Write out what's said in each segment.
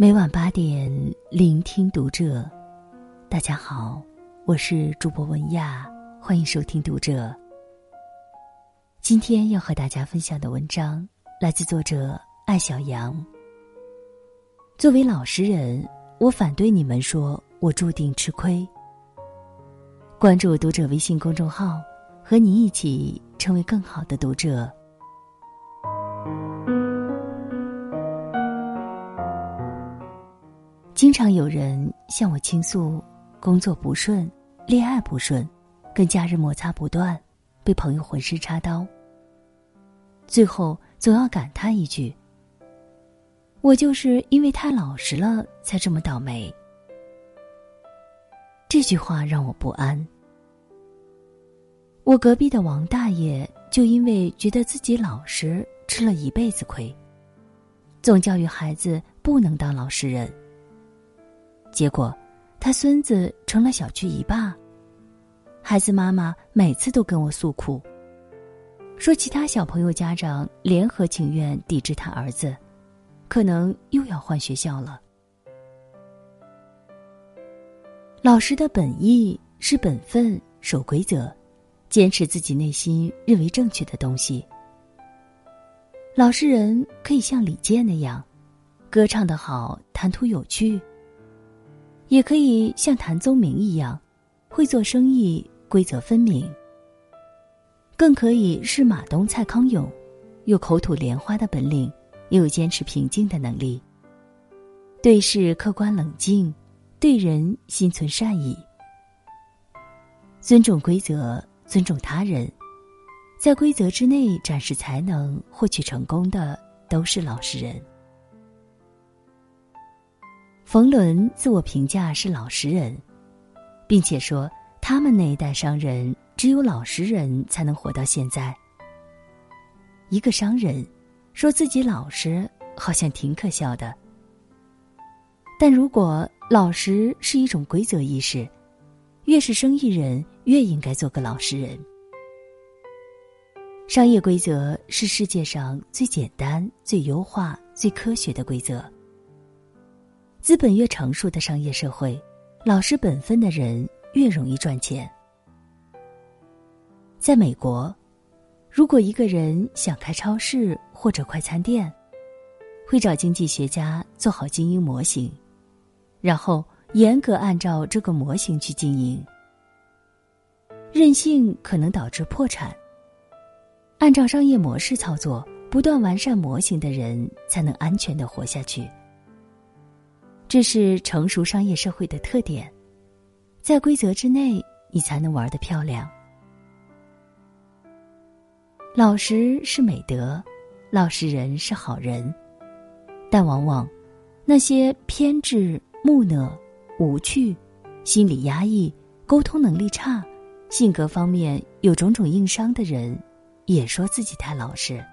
每晚八点，聆听读者。大家好，我是主播文亚，欢迎收听读者。今天要和大家分享的文章来自作者艾小阳。作为老实人，我反对你们说我注定吃亏。关注读者微信公众号，和你一起成为更好的读者。经常有人向我倾诉，工作不顺，恋爱不顺，跟家人摩擦不断，被朋友浑身插刀。最后总要感叹一句：“我就是因为太老实了，才这么倒霉。”这句话让我不安。我隔壁的王大爷就因为觉得自己老实，吃了一辈子亏，总教育孩子不能当老实人。结果，他孙子成了小区一霸。孩子妈妈每次都跟我诉苦，说其他小朋友家长联合请愿抵制他儿子，可能又要换学校了。老师的本意是本分、守规则，坚持自己内心认为正确的东西。老实人可以像李健那样，歌唱得好，谈吐有趣。也可以像谭宗明一样，会做生意，规则分明。更可以是马东、蔡康永，有口吐莲花的本领，也有坚持平静的能力。对事客观冷静，对人心存善意，尊重规则，尊重他人，在规则之内展示才能，获取成功的都是老实人。冯仑自我评价是老实人，并且说他们那一代商人只有老实人才能活到现在。一个商人说自己老实，好像挺可笑的。但如果老实是一种规则意识，越是生意人越应该做个老实人。商业规则是世界上最简单、最优化、最科学的规则。资本越成熟的商业社会，老实本分的人越容易赚钱。在美国，如果一个人想开超市或者快餐店，会找经济学家做好经营模型，然后严格按照这个模型去经营。任性可能导致破产。按照商业模式操作，不断完善模型的人才能安全的活下去。这是成熟商业社会的特点，在规则之内，你才能玩得漂亮。老实是美德，老实人是好人，但往往那些偏执、木讷、无趣、心理压抑、沟通能力差、性格方面有种种硬伤的人，也说自己太老实。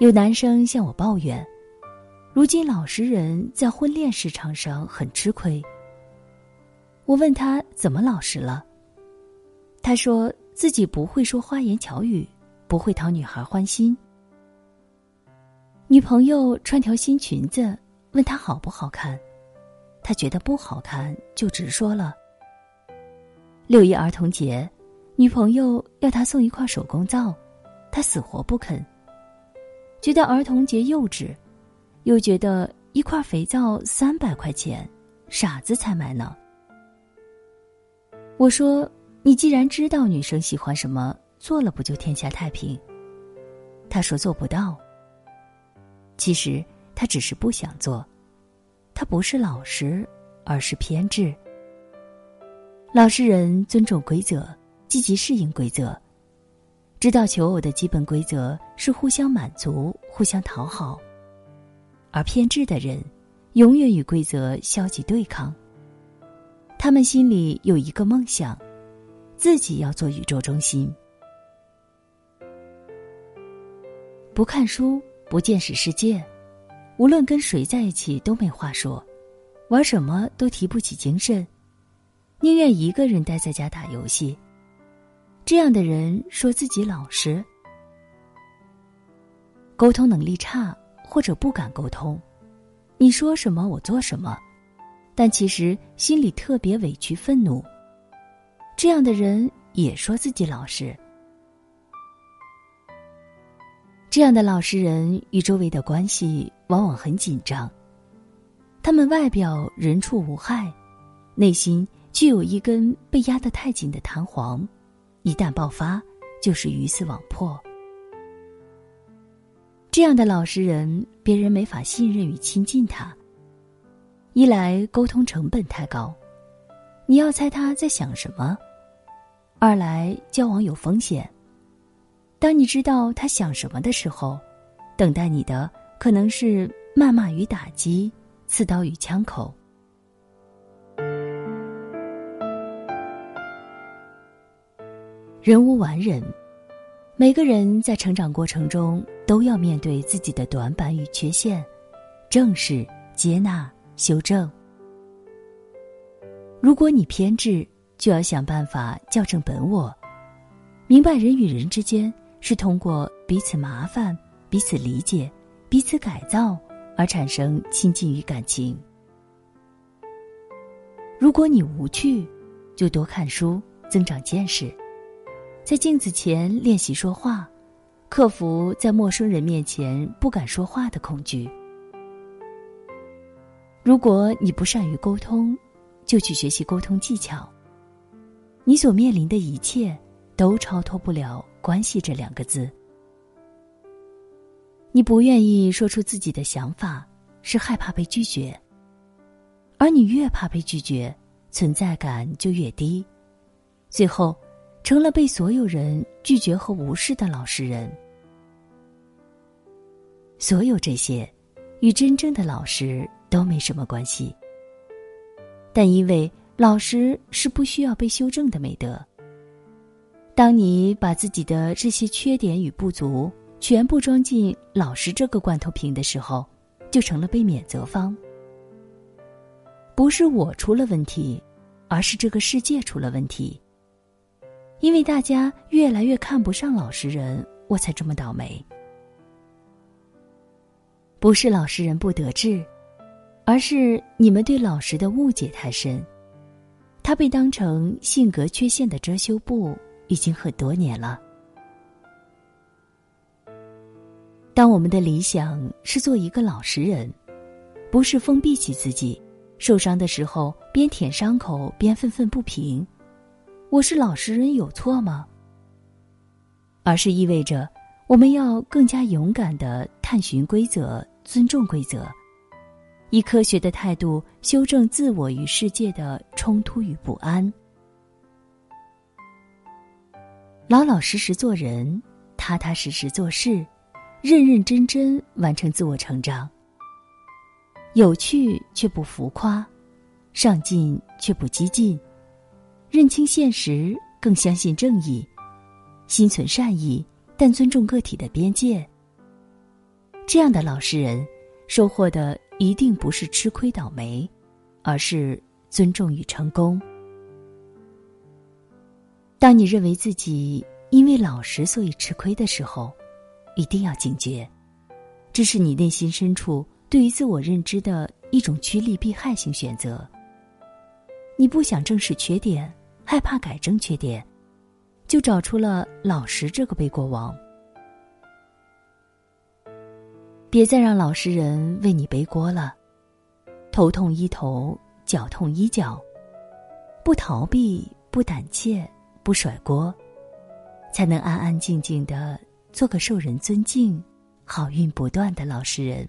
有男生向我抱怨，如今老实人在婚恋市场上很吃亏。我问他怎么老实了，他说自己不会说花言巧语，不会讨女孩欢心。女朋友穿条新裙子，问他好不好看，他觉得不好看就直说了。六一儿童节，女朋友要他送一块手工皂，他死活不肯。觉得儿童节幼稚，又觉得一块肥皂三百块钱，傻子才买呢。我说：“你既然知道女生喜欢什么，做了不就天下太平？”他说：“做不到。”其实他只是不想做，他不是老实，而是偏执。老实人尊重规则，积极适应规则。知道求偶的基本规则是互相满足、互相讨好，而偏执的人永远与规则消极对抗。他们心里有一个梦想，自己要做宇宙中心。不看书，不见识世界，无论跟谁在一起都没话说，玩什么都提不起精神，宁愿一个人待在家打游戏。这样的人说自己老实，沟通能力差或者不敢沟通，你说什么我做什么，但其实心里特别委屈愤怒。这样的人也说自己老实。这样的老实人与周围的关系往往很紧张，他们外表人畜无害，内心却有一根被压得太紧的弹簧，一旦爆发就是鱼死网破。这样的老实人，别人没法信任与亲近他。一来沟通成本太高，你要猜他在想什么；二来交往有风险。当你知道他想什么的时候，等待你的可能是谩骂与打击、刺刀与枪口。人无完人。每个人在成长过程中都要面对自己的短板与缺陷，正视、接纳、修正。如果你偏执，就要想办法校正本我，明白人与人之间是通过彼此麻烦、彼此理解、彼此改造而产生亲近与感情。如果你无趣，就多看书，增长见识。在镜子前练习说话，克服在陌生人面前不敢说话的恐惧。如果你不善于沟通，就去学习沟通技巧。你所面临的一切都超脱不了“关系”这两个字。你不愿意说出自己的想法，是害怕被拒绝。而你越怕被拒绝，存在感就越低，最后。成了被所有人拒绝和无视的老实人。所有这些，与真正的老实都没什么关系。但因为老实是不需要被修正的美德。当你把自己的这些缺点与不足全部装进老实这个罐头瓶的时候，就成了被免责方。不是我出了问题，而是这个世界出了问题。因为大家越来越看不上老实人，我才这么倒霉。不是老实人不得志，而是你们对老实的误解太深。他被当成性格缺陷的遮羞布，已经很多年了。当我们的理想是做一个老实人，不是封闭起自己，受伤的时候边舔伤口边愤愤不平。我是老实人有错吗？而是意味着我们要更加勇敢的探寻规则，尊重规则，以科学的态度修正自我与世界的冲突与不安，老老实实做人，踏踏实实做事，认认真真完成自我成长。有趣却不浮夸，上进却不激进。认清现实，更相信正义，心存善意，但尊重个体的边界。这样的老实人，收获的一定不是吃亏倒霉，而是尊重与成功。当你认为自己因为老实所以吃亏的时候，一定要警觉，这是你内心深处对于自我认知的一种趋利避害性选择。你不想正视缺点。害怕改正缺点，就找出了老实这个背锅王。别再让老实人为你背锅了，头痛医头，脚痛医脚，不逃避，不胆怯，不甩锅，才能安安静静的做个受人尊敬、好运不断的老实人。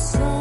So.